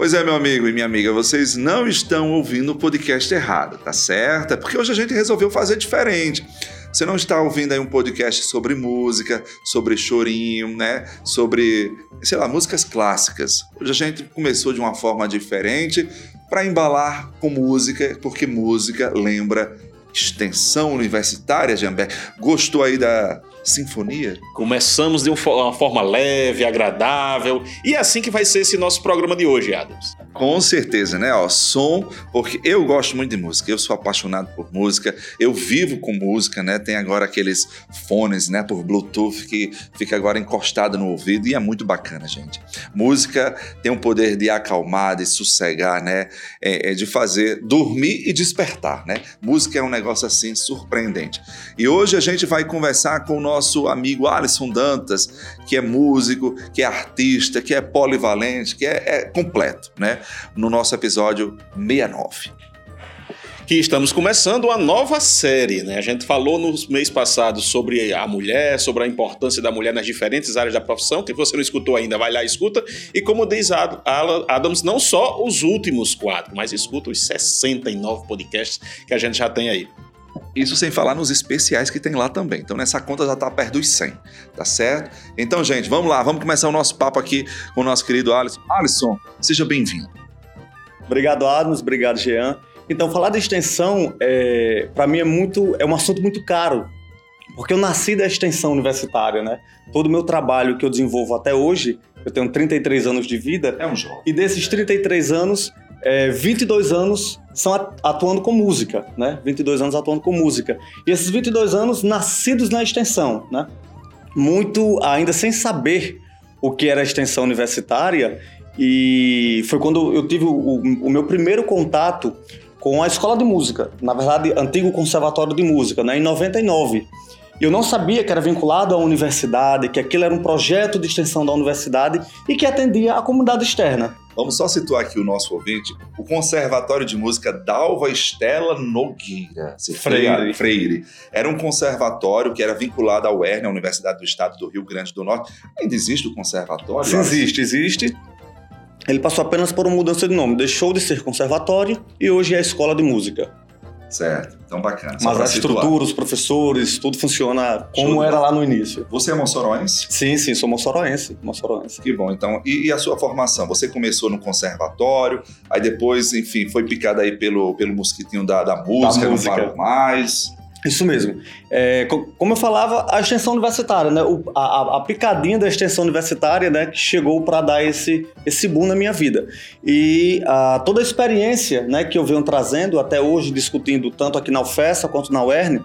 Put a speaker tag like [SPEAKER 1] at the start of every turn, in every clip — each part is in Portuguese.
[SPEAKER 1] Pois é, meu amigo e minha amiga, vocês não estão ouvindo o podcast errado, tá certo? É porque hoje a gente resolveu fazer diferente. Você não está ouvindo aí um podcast sobre música, sobre chorinho, né? Sobre, sei lá, músicas clássicas. Hoje a gente começou de uma forma diferente para embalar com música, porque música lembra extensão universitária, Jamber. Gostou aí da sinfonia?
[SPEAKER 2] Começamos de uma forma leve, agradável, e é assim que vai ser esse nosso programa de hoje, Adams.
[SPEAKER 1] Com certeza, né? Ó, som, porque eu gosto muito de música, eu sou apaixonado por música, eu vivo com música, né? Tem agora aqueles fones, né, por Bluetooth que fica agora encostado no ouvido e é muito bacana, gente. Música tem o poder de acalmar, de sossegar, né? É, é de fazer dormir e despertar, né? Música é um negócio assim surpreendente. E hoje a gente vai conversar com o nosso amigo Alisson Dantas, que é músico, que é artista, que é polivalente, que é, é completo, né? No nosso episódio 69
[SPEAKER 2] que estamos começando uma nova série. Né? A gente falou no mês passado sobre a mulher, sobre a importância da mulher nas diferentes áreas da profissão. Que você não escutou ainda, vai lá e escuta. E como diz Adams, não só os últimos quatro, mas escuta os 69 podcasts que a gente já tem aí.
[SPEAKER 1] Isso sem falar nos especiais que tem lá também. Então nessa conta já está perto dos 100, tá certo? Então, gente, vamos lá, vamos começar o nosso papo aqui com o nosso querido Alisson. Alisson, seja bem-vindo.
[SPEAKER 3] Obrigado, Adams, obrigado, Jean. Então, falar de extensão, é, para mim, é, muito, é um assunto muito caro, porque eu nasci da extensão universitária, né? Todo o meu trabalho que eu desenvolvo até hoje, eu tenho 33 anos de vida.
[SPEAKER 1] É um jovem.
[SPEAKER 3] E desses 33 anos, é, 22 anos são atuando com música, né? 22 anos atuando com música. E esses 22 anos nascidos na extensão, né? Muito ainda sem saber o que era a extensão universitária e foi quando eu tive o, o meu primeiro contato com a escola de música, na verdade, antigo conservatório de música, né? Em 99. Eu não sabia que era vinculado à universidade, que aquilo era um projeto de extensão da universidade e que atendia a comunidade externa.
[SPEAKER 1] Vamos só situar aqui o nosso ouvinte. O Conservatório de Música Dalva Estela Nogueira.
[SPEAKER 3] Freire.
[SPEAKER 1] Freire. Era um conservatório que era vinculado à UERN, a Universidade do Estado do Rio Grande do Norte. Ainda existe o conservatório?
[SPEAKER 3] Sim, existe, existe. Ele passou apenas por uma mudança de nome. Deixou de ser conservatório e hoje é a escola de música.
[SPEAKER 1] Certo, então bacana.
[SPEAKER 3] Mas a estrutura, os professores, tudo funciona como Show era lá no início.
[SPEAKER 1] Você é moçoroense?
[SPEAKER 3] Sim, sim, sou moçoroense, moçoroense.
[SPEAKER 1] Que bom, então, e, e, a sua formação? Você começou no conservatório, aí depois, enfim, foi picada aí pelo, pelo mosquitinho da, da música, da música. não parou mais.
[SPEAKER 3] Isso mesmo. É, como eu falava, a extensão universitária, né? O, a, a, picadinha da extensão universitária, né? Que chegou para dar esse, esse boom na minha vida. E a, toda a experiência né, que eu venho trazendo até hoje, discutindo tanto aqui na UFESA quanto na UERN,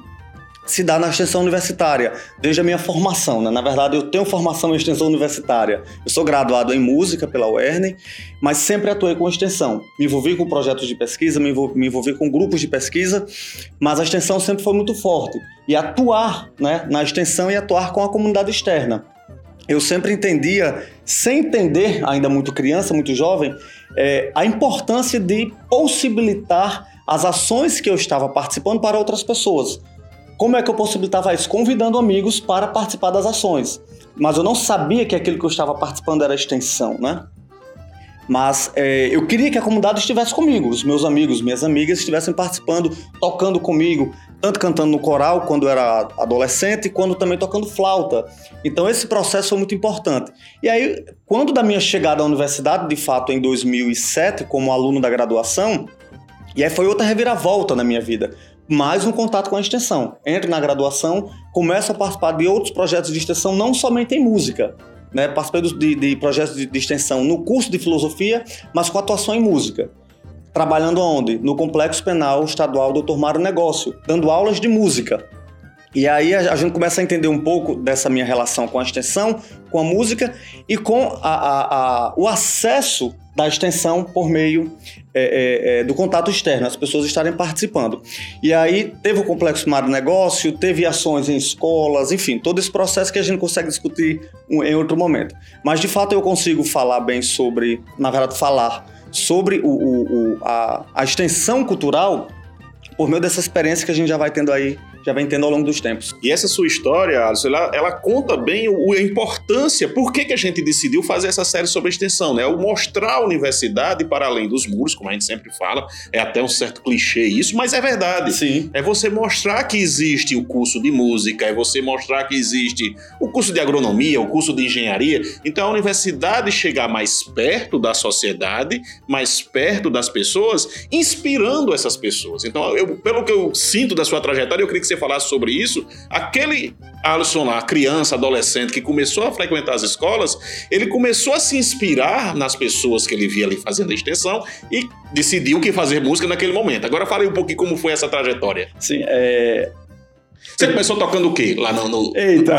[SPEAKER 3] se dá na extensão universitária, desde a minha formação. Né? Na verdade, eu tenho formação em extensão universitária. Eu sou graduado em música pela UERN, mas sempre atuei com extensão. Me envolvi com projetos de pesquisa, me envolvi, me envolvi com grupos de pesquisa, mas a extensão sempre foi muito forte. E atuar né, na extensão e atuar com a comunidade externa. Eu sempre entendia, sem entender, ainda muito criança, muito jovem, é, a importância de possibilitar as ações que eu estava participando para outras pessoas. Como é que eu possibilitava isso? Convidando amigos para participar das ações. Mas eu não sabia que aquilo que eu estava participando era extensão, né? Mas é, eu queria que a comunidade estivesse comigo, os meus amigos, minhas amigas estivessem participando, tocando comigo, tanto cantando no coral quando era adolescente, quando também tocando flauta. Então esse processo foi muito importante. E aí, quando da minha chegada à universidade, de fato em 2007, como aluno da graduação, e aí foi outra reviravolta na minha vida, mais um contato com a extensão. Entro na graduação, começo a participar de outros projetos de extensão, não somente em música. Né? Participei de, de projetos de, de extensão no curso de filosofia, mas com atuação em música. Trabalhando onde? No Complexo Penal Estadual Dr. Mário Negócio, dando aulas de música. E aí a, gente começa a entender um pouco dessa minha relação com a extensão, com a música e com a, a, a, o acesso da extensão por meio é, é, é, do contato externo, as pessoas estarem participando. E aí teve o Complexo Mário Negócio, teve ações em escolas, enfim, todo esse processo que a gente consegue discutir em outro momento. Mas de fato eu consigo falar bem sobre, na verdade, falar sobre o, o, o a extensão cultural por meio dessa experiência que a gente já vai tendo aí já vem tendo ao longo dos tempos.
[SPEAKER 2] E essa sua história, Alisson, ela, ela conta bem o, a importância, por que, que a gente decidiu fazer essa série sobre extensão, né? O mostrar a universidade para além dos muros, como a gente sempre fala, é até um certo clichê isso, mas é verdade.
[SPEAKER 3] Sim.
[SPEAKER 2] É você mostrar que existe o curso de música, é você mostrar que existe o curso de agronomia, o curso de engenharia. Então a universidade chegar mais perto da sociedade, mais perto das pessoas, inspirando essas pessoas. Então, eu, pelo que eu sinto da sua trajetória, eu queria que você você falasse sobre isso, aquele Alisson lá, criança, adolescente, que começou a frequentar as escolas, ele começou a se inspirar nas pessoas que ele via ali fazendo a extensão e decidiu que fazer música naquele momento. Agora fale um pouquinho como foi essa trajetória.
[SPEAKER 3] Sim, é,
[SPEAKER 2] você começou tocando o quê lá no. no...
[SPEAKER 3] Eita!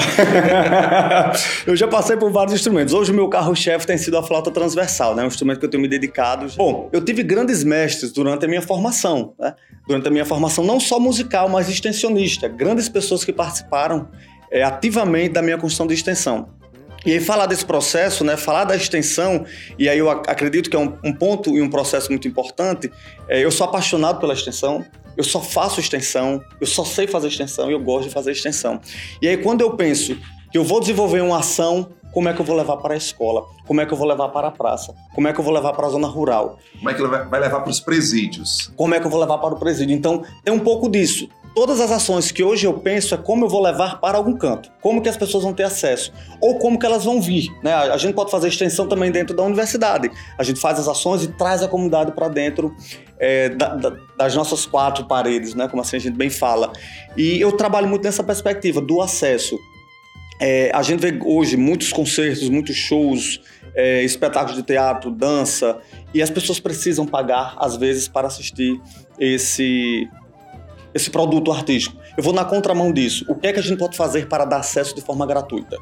[SPEAKER 3] eu já passei por vários instrumentos. Hoje o meu carro-chefe tem sido a flauta transversal, né? Um instrumento que eu tenho me dedicado. Bom, eu tive grandes mestres durante a minha formação, né? Durante a minha formação, não só musical, mas extensionista. Grandes pessoas que participaram é, ativamente da minha construção de extensão. E aí falar desse processo, né, falar da extensão, e aí eu acredito que é um, um ponto e um processo muito importante, é, eu sou apaixonado pela extensão, eu só faço extensão, eu só sei fazer extensão e eu gosto de fazer extensão. E aí quando eu penso que eu vou desenvolver uma ação, como é que eu vou levar para a escola? Como é que eu vou levar para a praça? Como é que eu vou levar para a zona rural?
[SPEAKER 1] Como é que vai levar para os presídios?
[SPEAKER 3] Como é que eu vou levar para o presídio? Então, tem um pouco disso todas as ações que hoje eu penso é como eu vou levar para algum canto, como que as pessoas vão ter acesso, ou como que elas vão vir. Né? A gente pode fazer extensão também dentro da universidade. A gente faz as ações e traz a comunidade para dentro é, da, da, das nossas quatro paredes, né? como assim a gente bem fala. E eu trabalho muito nessa perspectiva do acesso. É, a gente vê hoje muitos concertos, muitos shows, é, espetáculos de teatro, dança, e as pessoas precisam pagar, às vezes, para assistir esse esse produto artístico. Eu vou na contramão disso. O que é que a gente pode fazer para dar acesso de forma gratuita?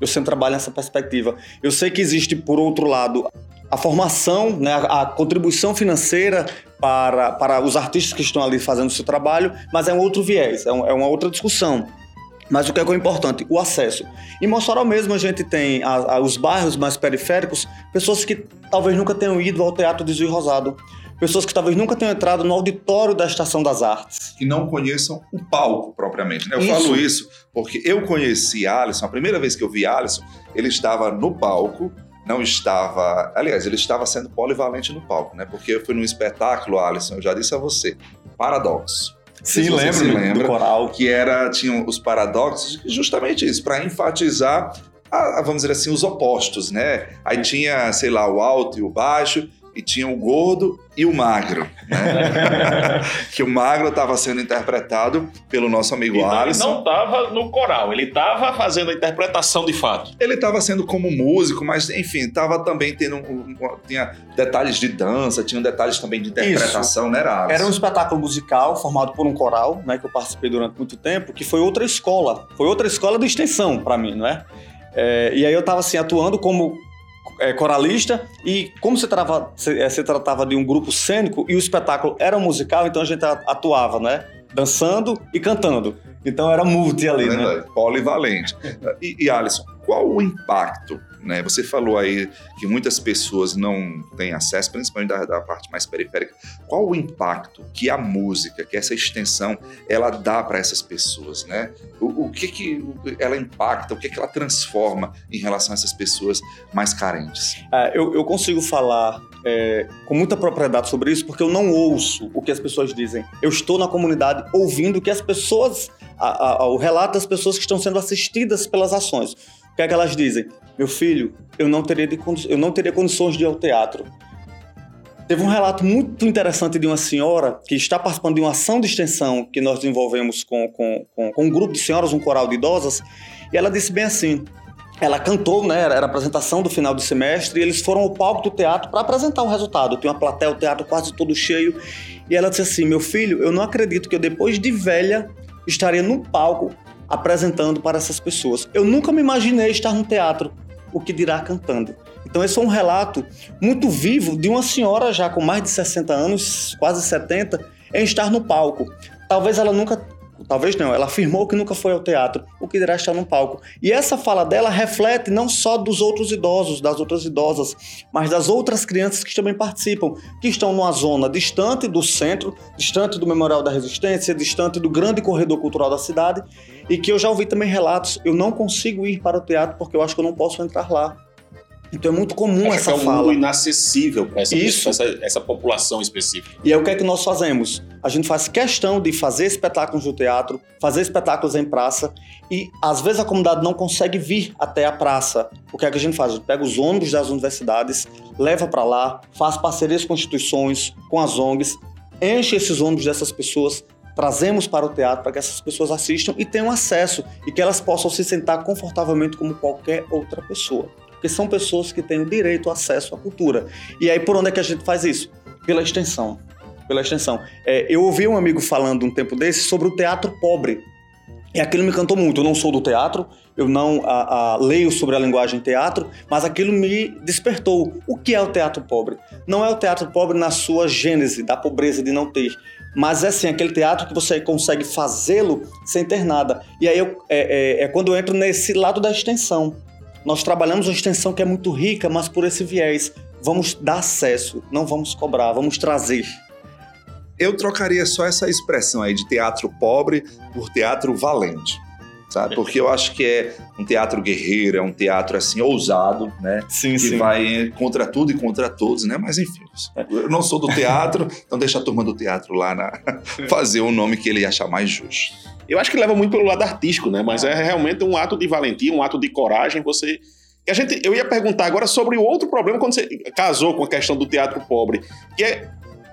[SPEAKER 3] Eu sempre trabalho nessa perspectiva. Eu sei que existe, por outro lado, a formação, né, a contribuição financeira para, para os artistas que estão ali fazendo o seu trabalho, mas é um outro viés, é, um, é uma outra discussão. Mas o que é, que é importante? O acesso. Em Mossoró mesmo a gente tem a, a, os bairros mais periféricos, pessoas que talvez nunca tenham ido ao Teatro de Zui Rosado, pessoas que talvez nunca tenham entrado no auditório da Estação das Artes.
[SPEAKER 1] Que não conheçam o palco propriamente. Né? Eu isso. falo isso porque eu conheci Alisson, a primeira vez que eu vi Alisson, ele estava no palco, não estava. Aliás, ele estava sendo polivalente no palco, né? Porque eu fui num espetáculo, Alisson, eu já disse a você, Paradoxo.
[SPEAKER 3] Sim, lembro, se lembra, do coral.
[SPEAKER 1] Que era, tinham os paradoxos, justamente isso, para enfatizar, a, vamos dizer assim, os opostos, né? Aí tinha, sei lá, o alto e o baixo, e tinha o gordo e o magro, né? que o magro estava sendo interpretado pelo nosso amigo
[SPEAKER 2] então,
[SPEAKER 1] Alisson.
[SPEAKER 2] Ele não estava no coral, ele estava fazendo a interpretação de fato.
[SPEAKER 1] Ele estava sendo como músico, mas enfim, estava também tendo um, um, tinha detalhes de dança, tinha detalhes também de interpretação,
[SPEAKER 3] Isso.
[SPEAKER 1] né, Alisson?
[SPEAKER 3] Era um espetáculo musical formado por um coral, né, que eu participei durante muito tempo, que foi outra escola, foi outra escola de extensão para mim, não é? É, e aí eu estava assim atuando como é, coralista e como se, trava, se, é, se, tratava de um grupo cênico e o espetáculo era musical, então a gente atuava, né? Dançando e cantando. Então era multi ali, né?
[SPEAKER 1] Polivalente. E, e Alisson, qual o impacto né? Você falou aí que muitas pessoas não têm acesso, principalmente da, da, parte mais periférica. Qual o impacto que a música, que essa extensão, ela dá para essas pessoas? Né? O, o, que, que ela impacta, o que, que ela transforma em relação a essas pessoas mais carentes?
[SPEAKER 3] É, eu, eu, consigo falar é, com muita propriedade sobre isso porque eu não ouço o que as pessoas dizem. Eu estou na comunidade ouvindo que as pessoas, a, a, o relato das pessoas que estão sendo assistidas pelas ações. O que é que elas dizem? Meu filho, eu não teria, de, eu não teria condições de ir ao teatro. Teve um relato muito interessante de uma senhora que está participando de uma ação de extensão que nós desenvolvemos com, com, com, com um grupo de senhoras, um coral de idosas, e ela disse bem assim: ela cantou, né? Era a apresentação do final do semestre, e eles foram ao palco do teatro para apresentar o resultado. Tinha uma plateia, o teatro quase todo cheio. E ela disse assim: Meu filho, eu não acredito que eu, depois de velha, estaria no palco apresentando para essas pessoas. Eu nunca me imaginei estar no teatro, o que dirá cantando. Então, esse é um relato muito vivo de uma senhora já com mais de 60 anos, quase 70, em estar no palco. Talvez ela nunca Talvez não, ela afirmou que nunca foi ao teatro, o que dirá estar no palco. E essa fala dela reflete não só dos outros idosos, das outras idosas, mas das outras crianças que também participam, que estão numa zona distante do centro, distante do Memorial da Resistência, distante do grande corredor cultural da cidade, e que eu já ouvi também relatos, eu não consigo ir para o teatro porque eu acho que eu não posso entrar lá. Então é muito comum
[SPEAKER 2] Acho
[SPEAKER 3] essa
[SPEAKER 2] que é um
[SPEAKER 3] fala.
[SPEAKER 2] mundo inacessível para essa,
[SPEAKER 3] Isso.
[SPEAKER 2] essa, essa população específica.
[SPEAKER 3] E aí o que é que nós fazemos? A gente faz questão de fazer espetáculos no teatro, fazer espetáculos em praça e às vezes a comunidade não consegue vir até a praça. O que é que a gente faz? A gente pega os ônibus das universidades, leva para lá, faz parcerias com instituições, com as ONGs, enche esses ônibus dessas pessoas, trazemos para o teatro para que essas pessoas assistam e tenham acesso e que elas possam se sentar confortavelmente como qualquer outra pessoa. Porque são pessoas que têm o direito ao acesso à cultura. E aí por onde é que a gente faz isso? Pela extensão. Pela extensão. É, eu ouvi um amigo falando um tempo desse sobre o teatro pobre. E aquilo me cantou muito. Eu não sou do teatro, eu não a, a, leio sobre a linguagem teatro, mas aquilo me despertou. O que é o teatro pobre? Não é o teatro pobre na sua gênese, da pobreza de não ter, mas é assim, aquele teatro que você consegue fazê-lo sem ter nada. E aí eu, é, é, é quando eu entro nesse lado da extensão. Nós trabalhamos uma extensão que é muito rica, mas por esse viés. Vamos dar acesso, não vamos cobrar, vamos trazer.
[SPEAKER 1] Eu trocaria só essa expressão aí de teatro pobre por teatro valente. Sabe? Porque eu acho que é um teatro guerreiro, é um teatro assim ousado, né?
[SPEAKER 3] Sim,
[SPEAKER 1] que
[SPEAKER 3] sim.
[SPEAKER 1] vai contra tudo e contra todos, né? Mas enfim, eu não sou do teatro, então deixa a turma do teatro lá na... fazer o nome que ele achar mais justo.
[SPEAKER 2] Eu acho que leva muito pelo lado artístico, né? Mas é realmente um ato de valentia, um ato de coragem. Você. A gente, eu ia perguntar agora sobre o outro problema quando você casou com a questão do teatro pobre, que é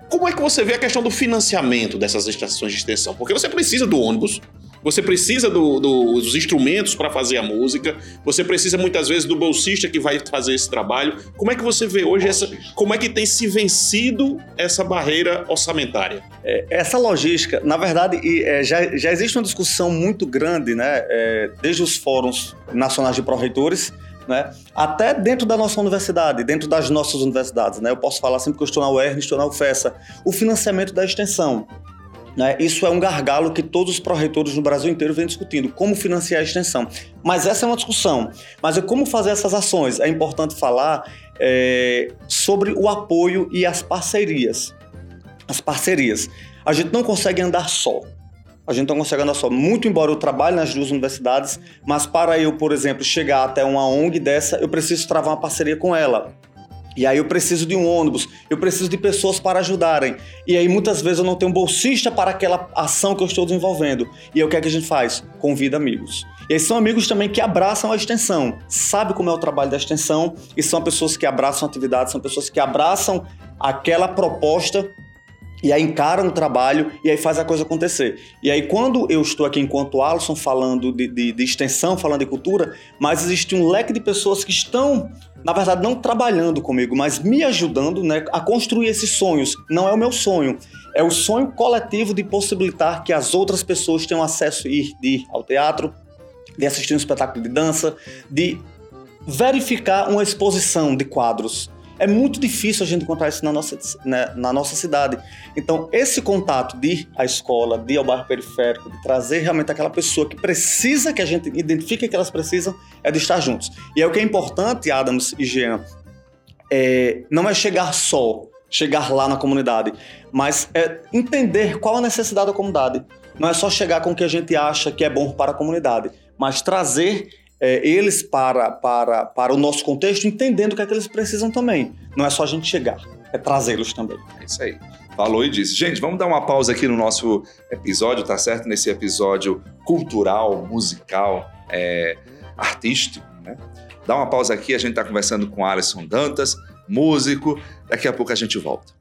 [SPEAKER 2] como é que você vê a questão do financiamento dessas estações de extensão? Porque você precisa do ônibus, você precisa do- do- dos instrumentos para fazer a música, você precisa muitas vezes do bolsista que vai fazer esse trabalho. Como é que você vê hoje essa, como é que tem se vencido essa barreira orçamentária?
[SPEAKER 3] Essa logística, na verdade, é, já, já existe uma discussão muito grande, né? é, desde os fóruns nacionais de pró-reitores, né? até dentro da nossa universidade, dentro das nossas universidades. Né? Eu posso falar sempre que eu estou na UERN, estou na UFESA. O financiamento da extensão. Né? Isso é um gargalo que todos os pró-reitores no Brasil inteiro vêm discutindo, como financiar a extensão. Mas essa é uma discussão. Mas é como fazer essas ações. É importante falar é, sobre o apoio e as parcerias. As parcerias. A gente não consegue andar só. A gente não consegue andar só. Muito embora eu trabalhe nas duas universidades, mas para eu, por exemplo, chegar até uma ONG dessa, eu preciso travar uma parceria com ela. E aí eu preciso de um ônibus, eu preciso de pessoas para ajudarem. E aí muitas vezes eu não tenho bolsista para aquela ação que eu estou desenvolvendo. E aí o que é que a gente faz? Convida amigos. E aí são amigos também que abraçam a extensão, sabe como é o trabalho da extensão e são pessoas que abraçam a atividade, são pessoas que abraçam aquela proposta e aí encaram o trabalho e aí faz a coisa acontecer. E aí quando eu estou aqui enquanto Alisson falando de, de, de extensão, falando de cultura, mas existe um leque de pessoas que estão, na verdade, não trabalhando comigo, mas me ajudando né, a construir esses sonhos. Não é o meu sonho, é o sonho coletivo de possibilitar que as outras pessoas tenham acesso de ir ao teatro, de assistir um espetáculo de dança, de verificar uma exposição de quadros. É muito difícil a gente encontrar isso na nossa, né, na nossa cidade. Então, esse contato de ir à escola, de ir ao bairro periférico, de trazer realmente aquela pessoa que precisa, que a gente identifica que elas precisam, é de estar juntos. E é o que é importante, Adams e Jean, é, não é chegar só, chegar lá na comunidade, mas é entender qual a necessidade da comunidade. Não é só chegar com o que a gente acha que é bom para a comunidade, mas trazer é, eles para, para, para o nosso contexto, entendendo o que é que eles precisam também. Não é só a gente chegar, é trazê-los também.
[SPEAKER 1] É isso aí. Falou e disse. Gente, vamos dar uma pausa aqui no nosso episódio, tá certo? Nesse episódio cultural, musical, é, artístico, né? Dá uma pausa aqui, a gente tá conversando com Alisson Dantas, músico. Daqui a pouco a gente volta.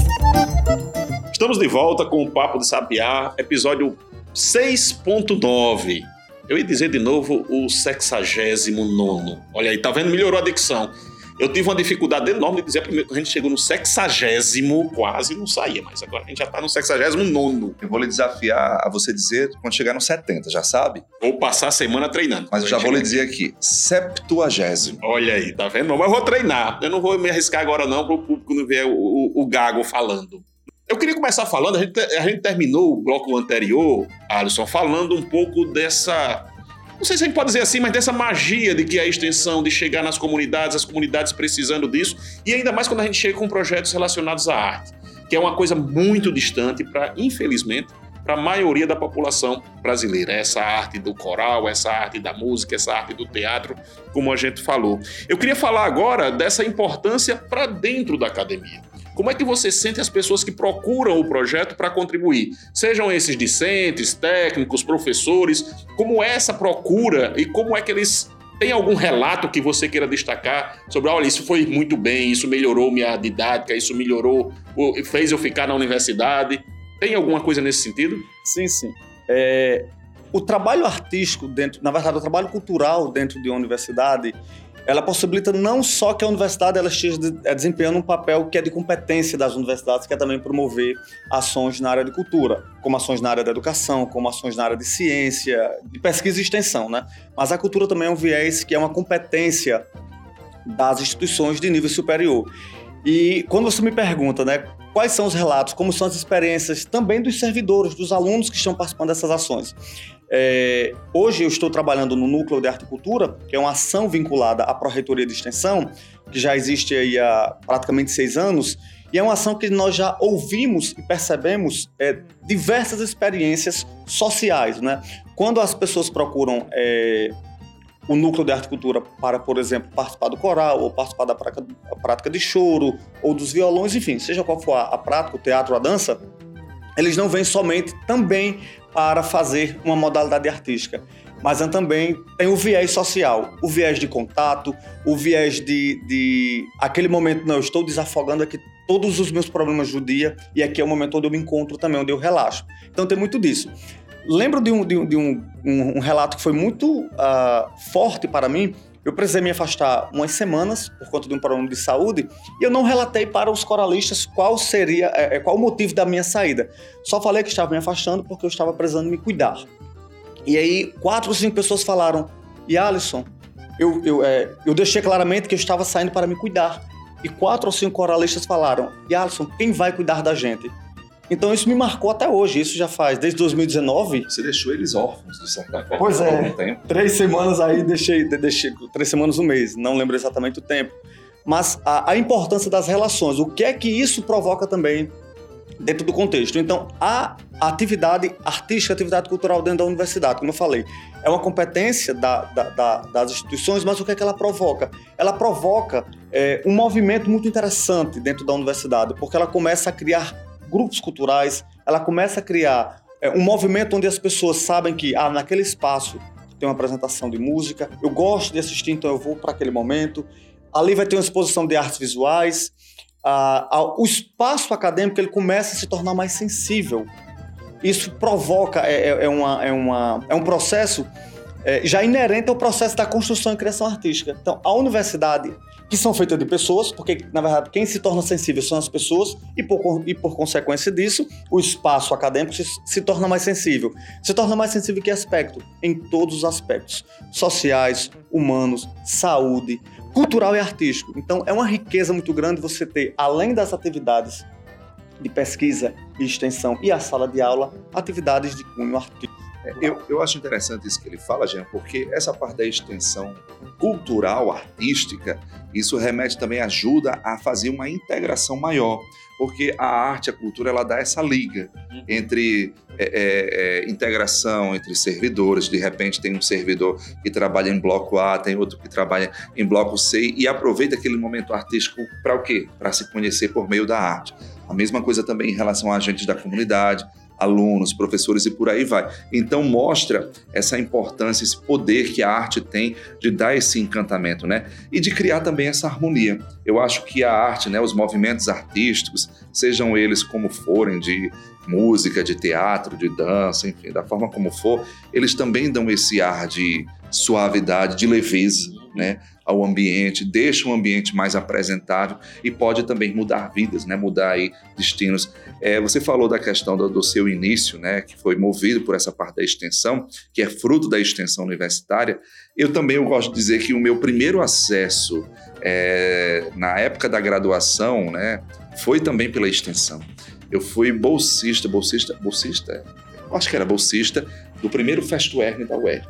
[SPEAKER 2] Estamos de volta com o Papo de Sabiá, episódio 6.9. Eu ia dizer de novo o 69. Olha aí, tá vendo? Melhorou a dicção. Eu tive uma dificuldade enorme de dizer primeiro que a gente chegou no sexagésimo, quase não saía, mas agora a gente já tá no sexagésimo nono.
[SPEAKER 1] Eu vou lhe desafiar a você dizer quando chegar no 70, já sabe?
[SPEAKER 2] Vou passar a semana treinando.
[SPEAKER 1] Mas eu já vou lhe dizer aqui, septuagésimo.
[SPEAKER 2] Olha aí, tá vendo? Mas eu vou treinar. Eu não vou me arriscar agora não para o público não ver o, o, o gago falando. Eu queria começar falando, a gente, a gente terminou o bloco anterior, Alisson, falando um pouco dessa não sei se a gente pode dizer assim, mas dessa magia de que a extensão, de chegar nas comunidades, as comunidades precisando disso, e ainda mais quando a gente chega com projetos relacionados à arte, que é uma coisa muito distante para, infelizmente, para a maioria da população brasileira. Essa arte do coral, essa arte da música, essa arte do teatro, como a gente falou. Eu queria falar agora dessa importância para dentro da academia. Como é que você sente as pessoas que procuram o projeto para contribuir? Sejam esses discentes, técnicos, professores, como é essa procura e como é que eles tem algum relato que você queira destacar sobre, olha, isso foi muito bem, isso melhorou minha didática, isso melhorou, fez eu ficar na universidade? Tem alguma coisa nesse sentido?
[SPEAKER 3] Sim, sim. É, o trabalho artístico dentro, na verdade, o trabalho cultural dentro de uma universidade, ela possibilita não só que a universidade ela esteja é, desempenhando um papel que é de competência das universidades, que é também promover ações na área de cultura, como ações na área da educação, como ações na área de ciência, de pesquisa e extensão, né? Mas a cultura também é um viés que é uma competência das instituições de nível superior. E quando você me pergunta, né, quais são os relatos, como são as experiências também dos servidores, dos alunos que estão participando dessas ações, é, hoje eu estou trabalhando no Núcleo de Arte e Cultura, que é uma ação vinculada à Pró-Reitoria de Extensão, que já existe aí há praticamente seis anos, e é uma ação que nós já ouvimos e percebemos é, diversas experiências sociais, né? Quando as pessoas procuram é, o núcleo de arte e cultura para, por exemplo, participar do coral, ou participar da prática, de choro, ou dos violões, enfim, seja qual for a prática, o teatro, a dança, eles não vêm somente também para fazer uma modalidade artística, mas também tem o viés social, o viés de contato, o viés de, de aquele momento, não, eu estou desafogando aqui todos os meus problemas do dia e aqui é o momento onde eu me encontro também, onde eu relaxo. Então tem muito disso. Lembro de um, de um, de um, um relato que foi muito uh, forte para mim, eu precisei me afastar umas semanas por conta de um problema de saúde e eu não relatei para os coralistas qual seria, é, é, qual o motivo da minha saída. Só falei que estava me afastando porque eu estava precisando me cuidar. E aí, quatro ou cinco pessoas falaram: E Alisson, eu, eu, é, eu deixei claramente que eu estava saindo para me cuidar. E quatro ou cinco coralistas falaram: E Alisson, quem vai cuidar da gente? Então isso me marcou até hoje. Isso já faz desde 2019.
[SPEAKER 1] Você deixou eles órfãos, de certa forma.
[SPEAKER 3] Pois é. Três semanas aí, deixei, deixei. Três semanas, um mês. Não lembro exatamente o tempo. Mas a, a importância das relações. O que é que isso provoca também dentro do contexto. Então, a atividade artística, a atividade cultural dentro da universidade, como eu falei, é uma competência da, da, da, das instituições, mas o que é que ela provoca? Ela provoca é, um movimento muito interessante dentro da universidade, porque ela começa a criar grupos culturais, ela começa a criar é, um movimento onde as pessoas sabem que ah, naquele espaço tem uma apresentação de música, eu gosto de assistir, então eu vou para aquele momento. Ali vai ter uma exposição de artes visuais. a- a- o espaço acadêmico ele começa a se tornar mais sensível. Isso provoca, é, é- é uma, é, uma, é um processo é, já inerente ao processo da construção e criação artística. Então, a universidade, que são feitas de pessoas, porque, na verdade, quem se torna sensível são as pessoas, e por, e por consequência disso, o espaço acadêmico se, se torna mais sensível. Se torna mais sensível em que aspecto? Em todos os aspectos. Sociais, humanos, saúde, cultural e artístico. Então, é uma riqueza muito grande você ter, além das atividades de pesquisa e extensão e a sala de aula, atividades de cunho artístico.
[SPEAKER 1] É, Eu, eu acho interessante isso que ele fala, Jean, porque essa parte da extensão cultural, artística, isso remete também, ajuda a fazer uma integração maior, porque a arte, a cultura, ela dá essa liga entre é, é, é, integração entre servidores. De repente, tem um servidor que trabalha em bloco A, tem outro que trabalha em bloco C e aproveita aquele momento artístico para o quê? Para se conhecer por meio da arte. A mesma coisa também em relação a agentes da comunidade, alunos, professores e por aí vai. Então mostra essa importância, esse poder que a arte tem de dar esse encantamento, né? E de criar também essa harmonia. Eu acho que a arte, né, os movimentos artísticos, sejam eles como forem, de música, de teatro, de dança, enfim, da forma como for, eles também dão esse ar de suavidade, de leveza, né, ao ambiente, deixa o ambiente mais apresentável e pode também mudar vidas, né, mudar aí destinos. É, você falou da questão do, do seu início, né, que foi movido por essa parte da extensão, que é fruto da extensão universitária. Eu também eu gosto de dizer que o meu primeiro acesso é, na época da graduação, né, foi também pela extensão. Eu fui bolsista, bolsista, bolsista, acho que era bolsista do primeiro Festuerne da UER,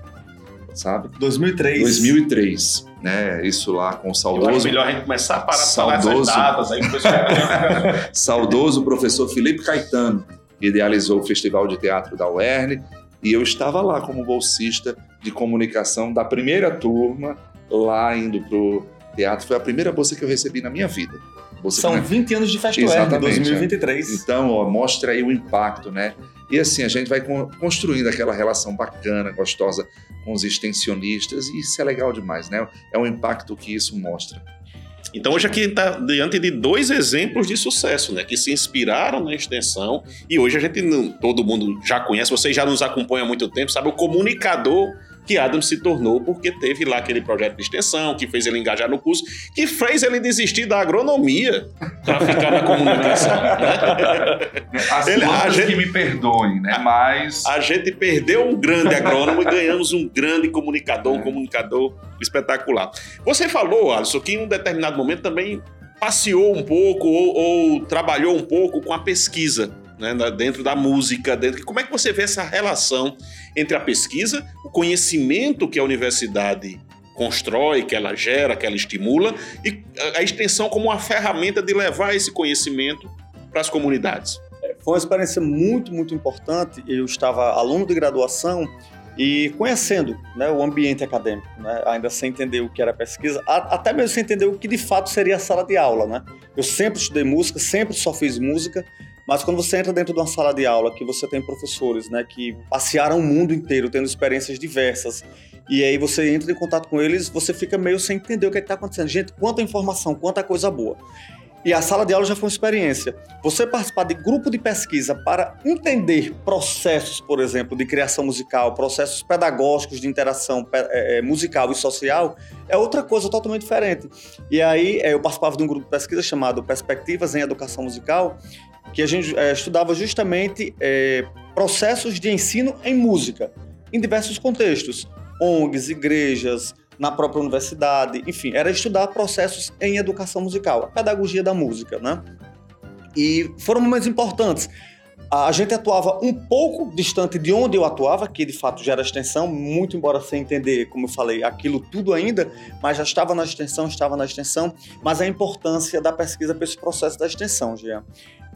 [SPEAKER 1] sabe?
[SPEAKER 3] 2003.
[SPEAKER 1] 2003, né? Isso lá com o
[SPEAKER 2] Eu acho
[SPEAKER 1] saudoso,
[SPEAKER 2] melhor a gente começar a parar de falar essas
[SPEAKER 1] Saudoso.
[SPEAKER 2] datas aí pessoal.
[SPEAKER 1] saudoso professor Felipe Caetano, idealizou o Festival de Teatro da UERN, e eu estava lá como bolsista de comunicação da primeira turma, lá indo pro teatro. Foi a primeira bolsa que eu recebi na minha vida. Bolsa
[SPEAKER 3] São
[SPEAKER 1] que-
[SPEAKER 3] 20 anos de Festa UERN,
[SPEAKER 1] Exatamente,
[SPEAKER 3] 2023.
[SPEAKER 1] Então, ó, mostra aí o impacto, né? E assim, a gente vai con- construindo aquela relação bacana, gostosa com os extensionistas, e isso é legal demais, né? É o impacto que isso mostra.
[SPEAKER 2] Então hoje aqui está diante de dois exemplos de sucesso, né? Que se inspiraram na extensão e hoje a gente não, todo mundo já conhece, vocês já nos acompanham há muito tempo, sabe o comunicador que Adam se tornou porque teve lá aquele projeto de extensão que fez ele engajar no curso, que fez ele desistir da agronomia para ficar na comunicação. né?
[SPEAKER 1] As
[SPEAKER 2] Ele- a gente-
[SPEAKER 1] que me perdoem, né? Mas
[SPEAKER 2] A gente perdeu um grande agrônomo e ganhamos um grande comunicador, um comunicador espetacular. Você falou, Alisson, que em um determinado momento também passeou um pouco ou, ou trabalhou um pouco com a pesquisa. Né, dentro da música, dentro. Como é que você vê essa relação entre a pesquisa, o conhecimento que a universidade constrói, que ela gera, que ela estimula, e a- extensão como uma ferramenta de levar esse conhecimento para as comunidades?
[SPEAKER 3] Foi uma experiência muito, muito importante. Eu estava aluno de graduação e conhecendo né, o ambiente acadêmico, né, ainda sem entender o que era pesquisa, até mesmo sem entender o que de fato seria a sala de aula. Né? Eu sempre estudei música, sempre só fiz música, mas quando você entra dentro de uma sala de aula, que você tem professores né, que passearam o mundo inteiro, tendo experiências diversas, e aí você entra em contato com eles, você fica meio sem entender o que está acontecendo. Gente, quanta informação, quanta coisa boa. E a sala de aula já foi uma experiência. Você participar de grupo de pesquisa para entender processos, por exemplo, de criação musical, processos pedagógicos de interação eh, eh, musical e social, é outra coisa totalmente diferente. E aí eh, eu participava de um grupo de pesquisa chamado Perspectivas em Educação Musical, que a gente eh, estudava justamente eh, processos de ensino em música, em diversos contextos. ONGs, igrejas, na própria universidade, enfim, era estudar processos em educação musical, a pedagogia da música, né? E foram momentos importantes. A gente atuava um pouco distante de onde eu atuava, que de fato já era extensão, muito embora sem entender, como eu falei, aquilo tudo ainda, mas já estava na extensão, estava na extensão, mas a importância da pesquisa para esse processo da extensão, Jean.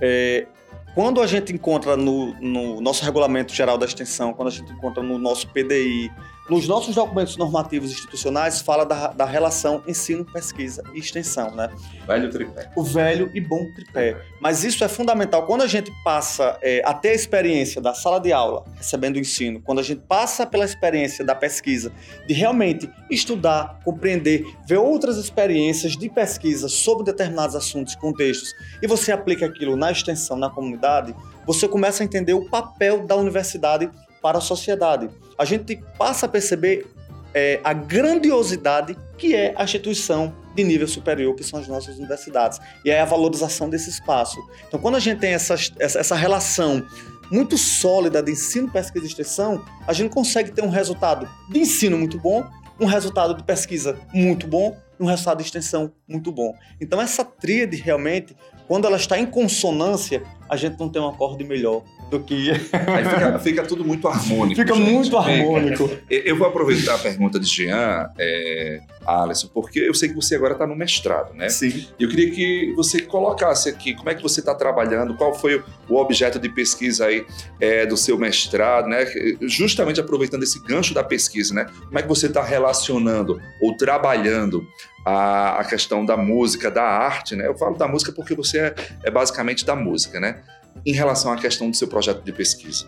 [SPEAKER 3] É, quando a gente encontra no, no nosso regulamento geral da extensão, quando a gente encontra no nosso PDI, nos nossos documentos normativos institucionais, fala da, da relação ensino, pesquisa e extensão, né?
[SPEAKER 1] Velho tripé.
[SPEAKER 3] O velho e bom tripé. Mas isso é fundamental. Quando a gente passa é, a ter a experiência da sala de aula, recebendo o ensino, quando a gente passa pela experiência da pesquisa, de realmente estudar, compreender, ver outras experiências de pesquisa sobre determinados assuntos e contextos, e você aplica aquilo na extensão, na comunidade, você começa a entender o papel da universidade para a sociedade. A gente passa a perceber é, a grandiosidade que é a instituição de nível superior, que são as nossas universidades, e é a valorização desse espaço. Então, quando a gente tem essa, essa, relação muito sólida de ensino, pesquisa e extensão, a gente consegue ter um resultado de ensino muito bom, um resultado de pesquisa muito bom e um resultado de extensão muito bom. Então, essa tríade realmente, quando ela está em consonância, a gente não tem um acorde melhor do que.
[SPEAKER 1] Aí fica, fica tudo muito harmônico.
[SPEAKER 3] Fica
[SPEAKER 1] gente.
[SPEAKER 3] muito harmônico.
[SPEAKER 1] Eu eu vou aproveitar a pergunta de Jean, é, Alisson, porque eu sei que você agora está no mestrado, né?
[SPEAKER 3] Sim.
[SPEAKER 1] E eu queria que você colocasse aqui como é que você está trabalhando, qual foi o objeto de pesquisa aí é, do seu mestrado, né? Justamente aproveitando esse gancho da pesquisa, né? Como é que você está relacionando ou trabalhando a, a questão da música, da arte, né? Eu falo da música porque você é, é basicamente da música, né? Em relação à questão do seu projeto de pesquisa.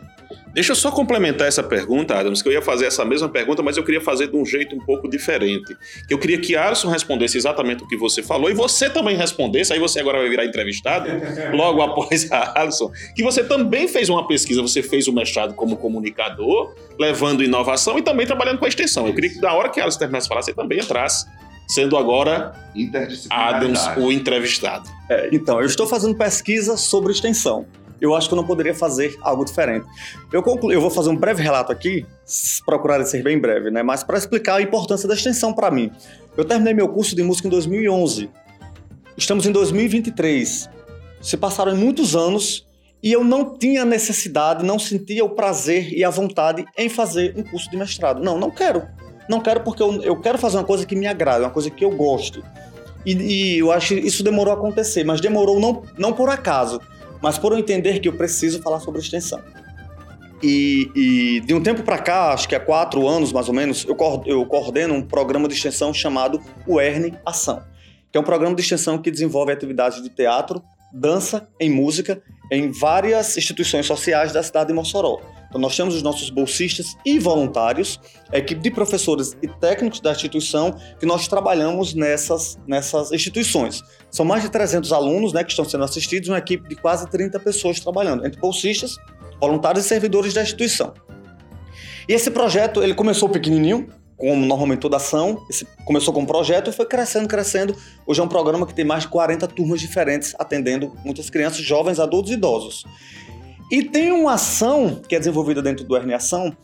[SPEAKER 2] Deixa eu só complementar essa pergunta, Adams, que eu ia fazer essa mesma pergunta, mas eu queria fazer de um jeito um pouco diferente. Eu queria que Alisson respondesse exatamente o que você falou e você também respondesse, aí você agora vai virar entrevistado, logo após a Alisson, que você também fez uma pesquisa, você fez o mestrado como comunicador, levando inovação e também trabalhando com a extensão. Eu queria que na hora que Alisson terminasse de falar, você também entrasse, sendo agora Adams o entrevistado.
[SPEAKER 3] É, então, eu estou fazendo pesquisa sobre extensão. Eu acho que eu não poderia fazer algo diferente. Eu, conclu... eu vou fazer um breve relato aqui, procurar ser bem breve, né? Mas para explicar a importância da extensão para mim. Eu terminei meu curso de música em 2011. Estamos em 2023. Se passaram muitos anos e eu não tinha necessidade, não sentia o prazer e a vontade em fazer um curso de mestrado. Não, não quero. Não quero porque eu, eu quero fazer uma coisa que me agrada, uma coisa que eu gosto. E, e eu acho que isso demorou a acontecer, mas demorou não, não por acaso, mas por eu entender que eu preciso falar sobre extensão. E, e de um tempo para cá, acho que há quatro anos mais ou menos, eu, eu coordeno um programa de extensão chamado UERN Ação, que é um programa de extensão que desenvolve atividades de teatro, dança em música em várias instituições sociais da cidade de Mossoró. Então nós temos os nossos bolsistas e voluntários, a equipe de professores e técnicos da instituição que nós trabalhamos nessas, nessas instituições. São mais de 300 alunos né, que estão sendo assistidos, uma equipe de quase 30 pessoas trabalhando, entre bolsistas, voluntários e servidores da instituição. E esse projeto, ele começou pequenininho, como normalmente toda ação, esse começou com um projeto e foi crescendo, crescendo. Hoje é um programa que tem mais de 40 turmas diferentes, atendendo muitas crianças, jovens, adultos e idosos. E tem uma ação que é desenvolvida dentro do RN Ação,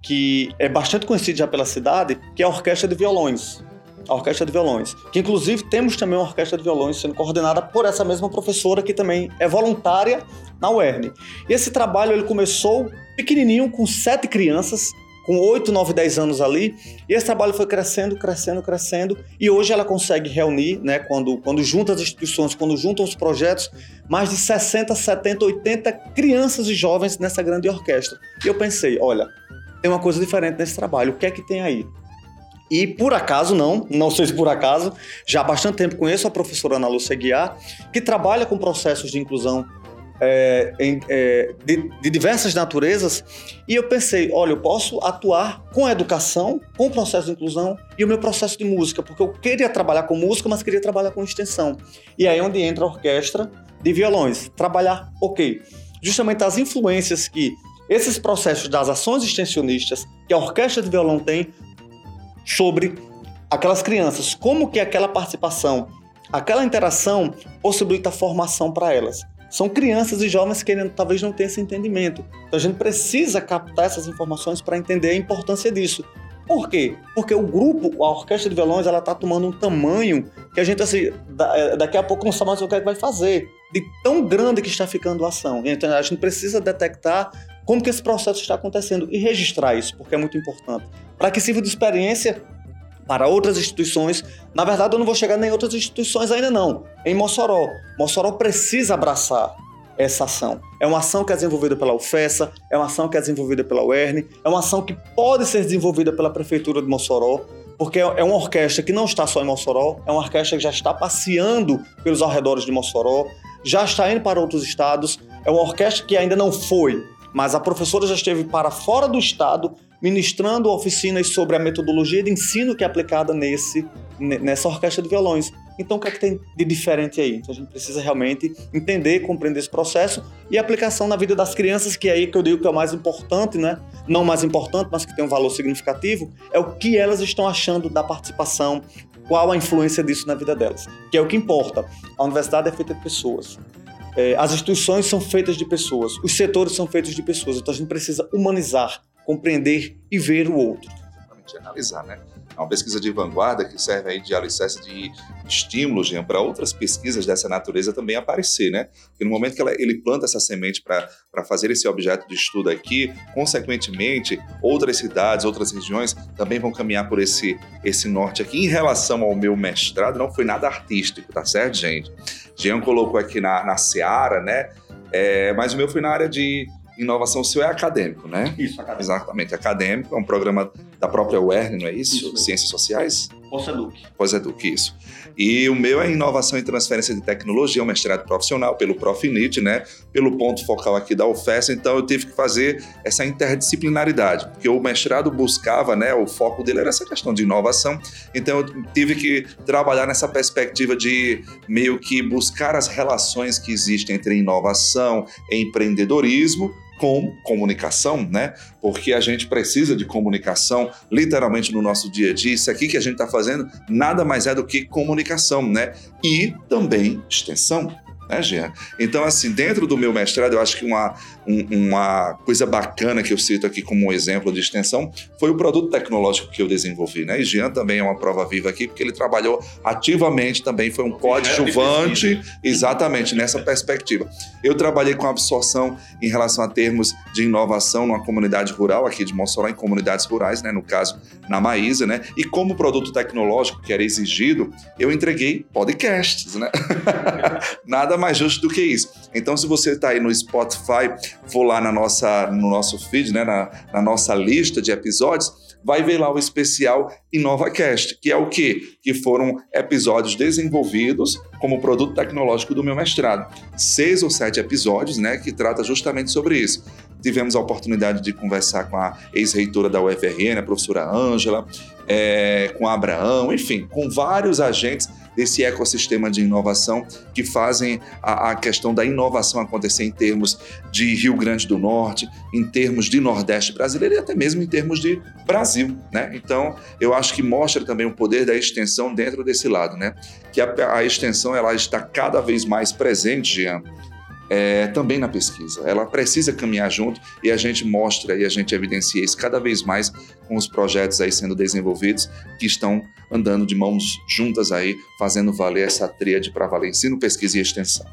[SPEAKER 3] que é bastante conhecida já pela cidade, que é a Orquestra de Violões. A Orquestra de Violões. Que inclusive temos também uma Orquestra de Violões sendo coordenada por essa mesma professora que também é voluntária na UERN. E esse trabalho ele começou pequenininho, com sete crianças, com 8, 9, 10 anos ali, e esse trabalho foi crescendo, crescendo, crescendo, e hoje ela consegue reunir, né, quando, quando junta as instituições, quando juntam os projetos, mais de 60, 70, 80 crianças e jovens nessa grande orquestra. E eu pensei, olha, tem uma coisa diferente nesse trabalho, o que é que tem aí? E por acaso, não, não sei se por acaso, já há bastante tempo conheço a professora Ana Lúcia Guiar, que trabalha com processos de inclusão é, em- é, de, de diversas naturezas, e eu pensei, olha, eu posso atuar com a educação, com o processo de inclusão e o meu processo de música, porque eu queria trabalhar com música, mas queria trabalhar com extensão. E aí é onde entra a orquestra de violões. Trabalhar, ok, justamente as influências que esses processos das ações extensionistas que a orquestra de violão tem sobre aquelas crianças, como que aquela participação, aquela interação possibilita formação para elas. São crianças e jovens que talvez não tenham esse entendimento. Então a gente precisa captar essas informações para entender a importância disso. Por quê? Porque o grupo, a orquestra de violões, ela está tomando um tamanho que a gente assim, eh, daqui a pouco não sabe mais o que é que vai fazer. De tão grande que está ficando a ação. Então a gente precisa detectar como que esse processo está acontecendo e registrar isso, porque é muito importante. Para que sirva de experiência para outras instituições. Na verdade, eu não vou chegar nem em outras instituições ainda não. Em Mossoró. Mossoró precisa abraçar essa ação. É uma ação que é desenvolvida pela UFESA, é uma ação que é desenvolvida pela UERN, é uma ação que pode ser desenvolvida pela Prefeitura de Mossoró, porque é uma orquestra que não está só em Mossoró, é uma orquestra que já está passeando pelos arredores de Mossoró, já está indo para outros estados, é uma orquestra que ainda não foi, mas a professora já esteve para fora do estado ministrando oficinas sobre a metodologia de ensino que é aplicada nesse, nessa orquestra de violões. Então, o que é que tem de diferente aí? Então, a gente precisa realmente entender, compreender esse processo e aplicação na vida das crianças, que é aí que eu digo que é o mais importante, né? Não mais importante, mas que tem um valor significativo, é o que elas estão achando da participação, qual a influência disso na vida delas, que é o que importa. A universidade é feita de pessoas. É, as instituições são feitas de pessoas, os setores são feitos de pessoas, então a gente precisa humanizar, compreender e ver o outro.
[SPEAKER 1] Exatamente, analisar, né? É uma pesquisa de vanguarda que serve aí de alicerce de estímulo, para outras pesquisas dessa natureza também aparecer, né? Porque no momento que ela, ele planta essa semente para fazer esse objeto de estudo aqui, consequentemente, outras cidades, outras regiões também vão caminhar por esse, esse norte aqui. Em relação ao meu mestrado, não foi nada artístico, tá certo, gente? Jean colocou aqui na, na Seara, né? É, mas o meu foi na área de inovação, seu é acadêmico, né?
[SPEAKER 3] Isso, acadêmico.
[SPEAKER 1] Exatamente, acadêmico, é um programa da própria UERN, não é isso? isso Ciências Sociais?
[SPEAKER 3] Pós-Educ.
[SPEAKER 1] Pós-Educ, isso. E o meu é inovação e transferência de tecnologia, um mestrado profissional pelo Profinit, né? Pelo ponto focal aqui da UFES, então eu tive que fazer essa interdisciplinaridade, porque o mestrado buscava, né? O foco dele era essa questão de inovação, então eu tive que trabalhar nessa perspectiva de meio que buscar as relações que existem entre inovação e empreendedorismo com comunicação, né? Porque a gente precisa de comunicação literalmente no nosso dia a dia. Isso aqui que a gente está fazendo nada mais é do que comunicação, né? E também extensão né, Jean? Então, assim, dentro do meu mestrado, eu acho que uma, um, uma coisa bacana que eu cito aqui como um exemplo de extensão foi o produto tecnológico que eu desenvolvi, né? E Jean também é uma prova viva aqui, porque ele trabalhou ativamente também, foi um coadjuvante exatamente nessa perspectiva. Eu trabalhei com absorção em relação a termos de inovação numa comunidade rural aqui de Mossoró, em comunidades rurais, né? No caso, na Maísa, né? E como produto tecnológico que era exigido, eu entreguei podcasts, né? Nada mais justo do que isso. Então, se você está aí no Spotify, for lá na nossa, no nosso feed, né, na, na nossa lista de episódios, vai ver lá o especial InovaCast, que é o quê? Que foram episódios desenvolvidos como produto tecnológico do meu mestrado. Seis ou sete episódios, né, que trata justamente sobre isso. Tivemos a oportunidade de conversar com a ex-reitora da UFRN, a professora Ângela, é, com Abraão, enfim, com vários agentes desse ecossistema de inovação que fazem a, a, questão da inovação acontecer em termos de Rio Grande do Norte, em termos de Nordeste brasileiro e até mesmo em termos de Brasil, né? Então, eu acho que mostra também o poder da extensão dentro desse lado, né? Que a, a extensão ela está cada vez mais presente, Jean, é, também na pesquisa. Ela precisa caminhar junto e a gente mostra e a gente evidencia isso cada vez mais com os projetos aí sendo desenvolvidos que estão andando de mãos juntas aí, fazendo valer essa tríade para valer ensino, pesquisa e extensão.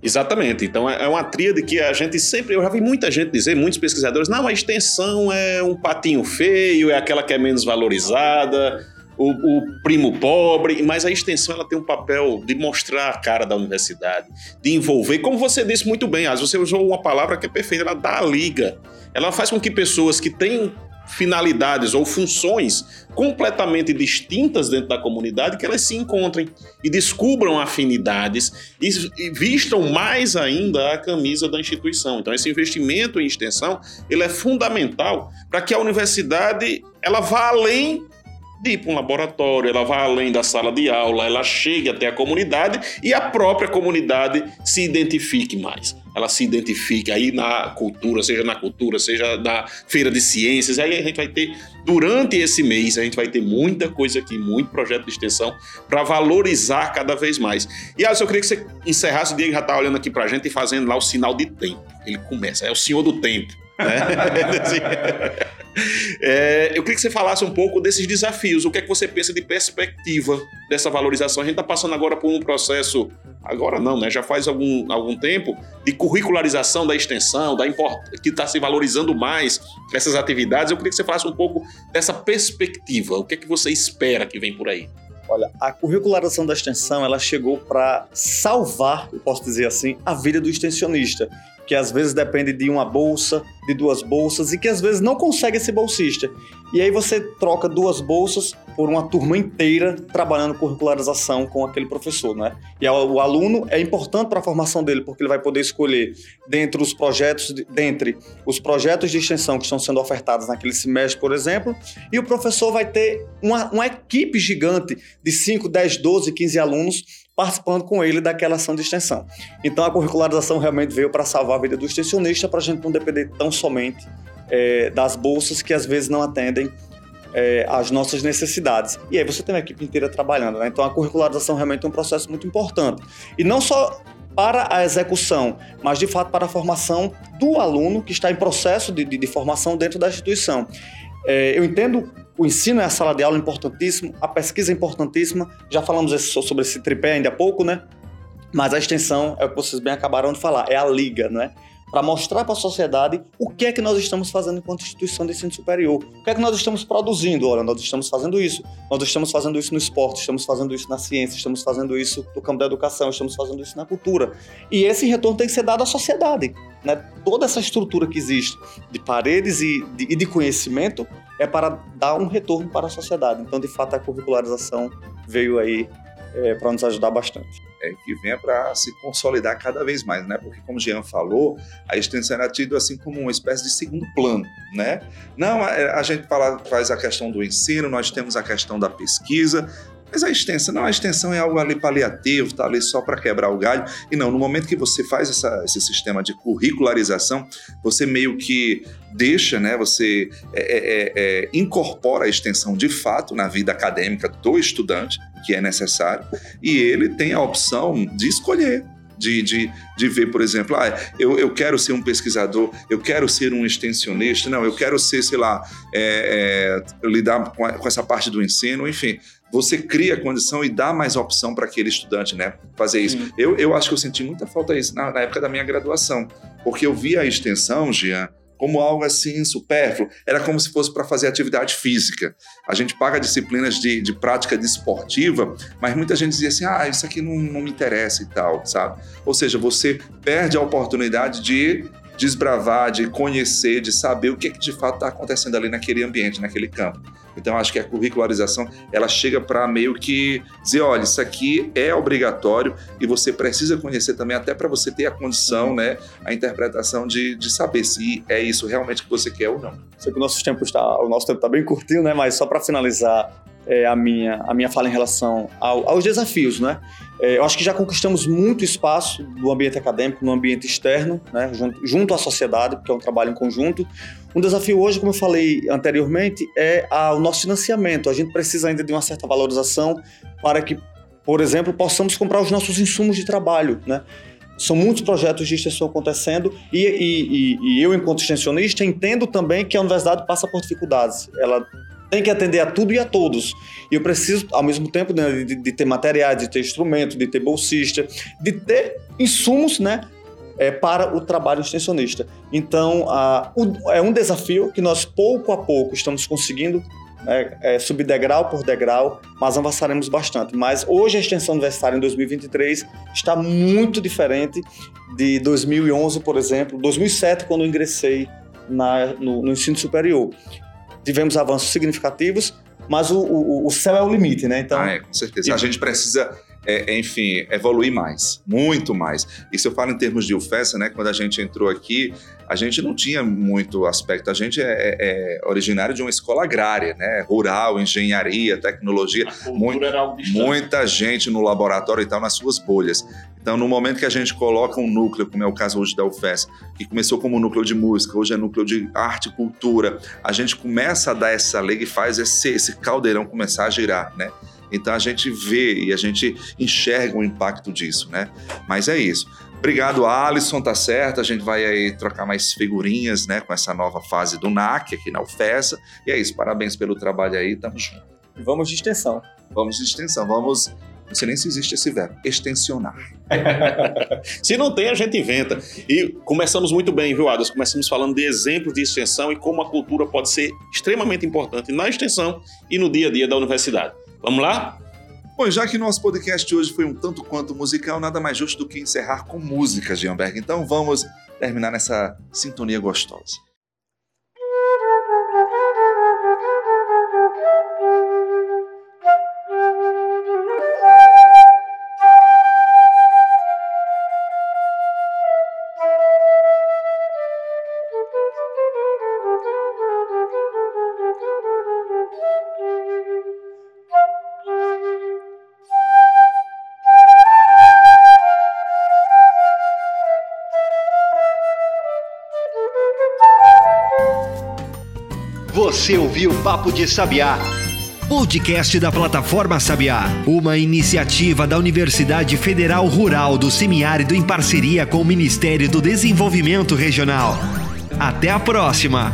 [SPEAKER 2] Exatamente. Então é, é uma tríade que a gente sempre. Eu já vi muita gente dizer, muitos pesquisadores, não, a extensão é um patinho feio, é aquela que é menos valorizada o, o, primo pobre, mas a extensão ela tem um papel de mostrar a cara da universidade, de envolver, como você disse muito bem, As você usou uma palavra que é perfeita, ela dá a liga. Ela faz com que pessoas que têm finalidades ou funções completamente distintas dentro da comunidade que elas se encontrem e descubram afinidades e, vistam mais ainda a camisa da instituição. Então esse investimento em extensão ele é fundamental para que a universidade ela vá além de ir para um laboratório, ela vai além da sala de aula, ela chega até a comunidade e a própria comunidade se identifique mais. Ela se identifique aí na cultura, seja na cultura, seja na feira de ciências. Aí a gente vai ter, durante esse mês, a gente vai ter muita coisa aqui, muito projeto de extensão para valorizar cada vez mais. E Alisson, eu queria que você encerrasse, o Diego já está olhando aqui para a gente e fazendo lá o sinal de tempo. Ele começa, é o senhor do tempo. Né? é, eu queria que você falasse um pouco desses desafios. O que é que você pensa de perspectiva dessa valorização? A gente está passando agora por um processo, agora não, né? Já faz algum, algum tempo, de curricularização da extensão, da que está se valorizando mais essas atividades. Eu queria que você falasse um pouco dessa perspectiva. O que é que você espera que vem por aí?
[SPEAKER 3] Olha, a curricularização da extensão, ela chegou para salvar, eu posso dizer assim, a vida do extensionista, que às vezes depende de uma bolsa, de duas bolsas e que às vezes não consegue esse bolsista. E aí você troca duas bolsas por uma turma inteira trabalhando curricularização com aquele professor, né? E o aluno é importante para a formação dele, porque ele vai poder escolher dentre os projetos, dentre os projetos de extensão que estão sendo ofertados naquele semestre, por exemplo, e o professor vai ter uma, uma equipe gigante de 5, 10, 12, 15 alunos participando com ele daquela ação de extensão. Então a curricularização realmente veio para salvar a vida do extensionista, para a gente não depender tão somente é, das bolsas que às vezes não atendem é, às nossas necessidades. E aí você tem uma equipe inteira trabalhando. Né? Então a curricularização realmente é um processo muito importante. E não só para a execução, mas de fato para a formação do aluno que está em processo de, de, de formação dentro da instituição. É, eu entendo o ensino é a sala de aula importantíssimo, a pesquisa é importantíssima. Já falamos sobre esse tripé ainda há pouco, né? Mas a extensão é o que vocês bem acabaram de falar, é a liga, né? Para mostrar para a sociedade o que é que nós estamos fazendo enquanto instituição de ensino superior. O que é que nós estamos produzindo? Olha, nós estamos fazendo isso. Nós estamos fazendo isso no esporte, estamos fazendo isso na ciência, estamos fazendo isso no campo da educação, estamos fazendo isso na cultura. E esse retorno tem que ser dado à sociedade. Né? Toda essa estrutura que existe de paredes e de, e de conhecimento é para dar um retorno para a sociedade. Então, de fato, a curricularização veio aí é, para nos ajudar bastante.
[SPEAKER 1] É, que venha para se consolidar cada vez mais, né? Porque, como o Jean falou, a extensão era tida assim como uma espécie de segundo plano, né? Não, a, a gente fala, faz a questão do ensino, nós temos a questão da pesquisa, mas a extensão, não, a extensão é algo ali paliativo, tá ali só para quebrar o galho. E não, no momento que você faz essa, esse sistema de curricularização, você meio que deixa, né, você é, é, é, é, incorpora a extensão de fato na vida acadêmica do estudante, que é necessário, e ele tem a opção de escolher de, de, de ver, por exemplo, ah, eu, eu quero ser um pesquisador, eu quero ser um extensionista, não, eu quero ser, sei lá, é, é, lidar com, a, com, essa parte do ensino, enfim você cria a condição e dá mais opção para aquele estudante, né? Fazer isso. Eu, eu acho que eu senti muita falta disso na, na, época da minha graduação, porque eu via a extensão, Jean, como algo assim supérfluo. Era como se fosse para fazer atividade física. A gente paga disciplinas de, de prática desportiva, mas muita gente dizia assim: ah, isso aqui não, não me interessa e tal, sabe? Ou seja, você perde a oportunidade de desbravar, de conhecer, de saber o que, é que de fato está acontecendo ali naquele ambiente, naquele campo. Então, acho que a curricularização ela chega para meio que dizer, olha, isso aqui é obrigatório e você precisa conhecer também até para você ter a condição, né, a interpretação de, de saber se é isso realmente que você quer ou não.
[SPEAKER 3] Sei que o nosso tempo está, o nosso tempo está bem curtinho, né? Mas só para finalizar é, a minha a minha fala em relação ao, aos desafios, né? É, eu acho que já conquistamos muito espaço no ambiente acadêmico, no ambiente externo, né, junto, junto à sociedade, porque é um trabalho em conjunto. Um desafio hoje, como eu falei anteriormente, é a, o nosso financiamento. A gente precisa ainda de uma certa valorização para que, por exemplo, possamos comprar os nossos insumos de trabalho. Né? São muitos projetos de extensão acontecendo e, e, e, e eu, enquanto extensionista, entendo também que a universidade passa por dificuldades. Ela tem que atender a tudo e a todos. E eu preciso, ao mesmo tempo, né, de, de, ter materiais, de ter instrumento, de ter bolsista, de ter insumos, né? É, para o trabalho extensionista. Então, a, o, é um desafio que nós, pouco a pouco, estamos conseguindo né, é, subir degrau por degrau, mas avançaremos bastante. Mas hoje a extensão universitária em 2023 está muito diferente de 2011, por exemplo, 2007, quando eu ingressei na, no, no ensino superior tivemos avanços significativos, mas o, o, o céu é o limite, né?
[SPEAKER 1] Então, ah, é, com certeza. E... A gente precisa é, enfim, evoluir mais, muito mais. Isso eu falo em termos de UFES, né? Quando a gente entrou aqui, a gente não tinha muito aspecto. A gente é, é, é originário de uma escola agrária, né? Rural, engenharia, tecnologia. Muito, muita gente no laboratório e tal, nas suas bolhas. Então, no momento que a gente coloca um núcleo, como é o caso hoje da UFES, que começou como núcleo de música, hoje é núcleo de arte e cultura, a gente começa a dar essa liga e faz esse, esse caldeirão começar a girar, né? Então a gente vê e a gente enxerga o impacto disso, né? Mas é isso. Obrigado, Alisson, tá certo. A gente vai aí trocar mais figurinhas, né, com essa nova fase do NAC aqui na UFESA. E é isso, parabéns pelo trabalho aí, tamo junto.
[SPEAKER 3] Vamos de extensão.
[SPEAKER 1] Vamos de extensão, vamos não sei nem se existe esse verbo, extensionar.
[SPEAKER 2] se não tem, a gente inventa. E começamos muito bem, viu, Adas? Começamos falando de exemplos de extensão e como a cultura pode ser extremamente importante na extensão e no dia a dia da universidade. Vamos lá?
[SPEAKER 1] Bom, já que nosso podcast hoje foi um tanto quanto musical, nada mais justo do que encerrar com música, Gianberg. Então vamos terminar nessa sintonia gostosa.
[SPEAKER 4] Você ouviu Papo de Sabiá.
[SPEAKER 5] Podcast da plataforma Sabiá, uma iniciativa da Universidade Federal Rural do Semiárido em parceria com o Ministério do Desenvolvimento Regional. Até a próxima!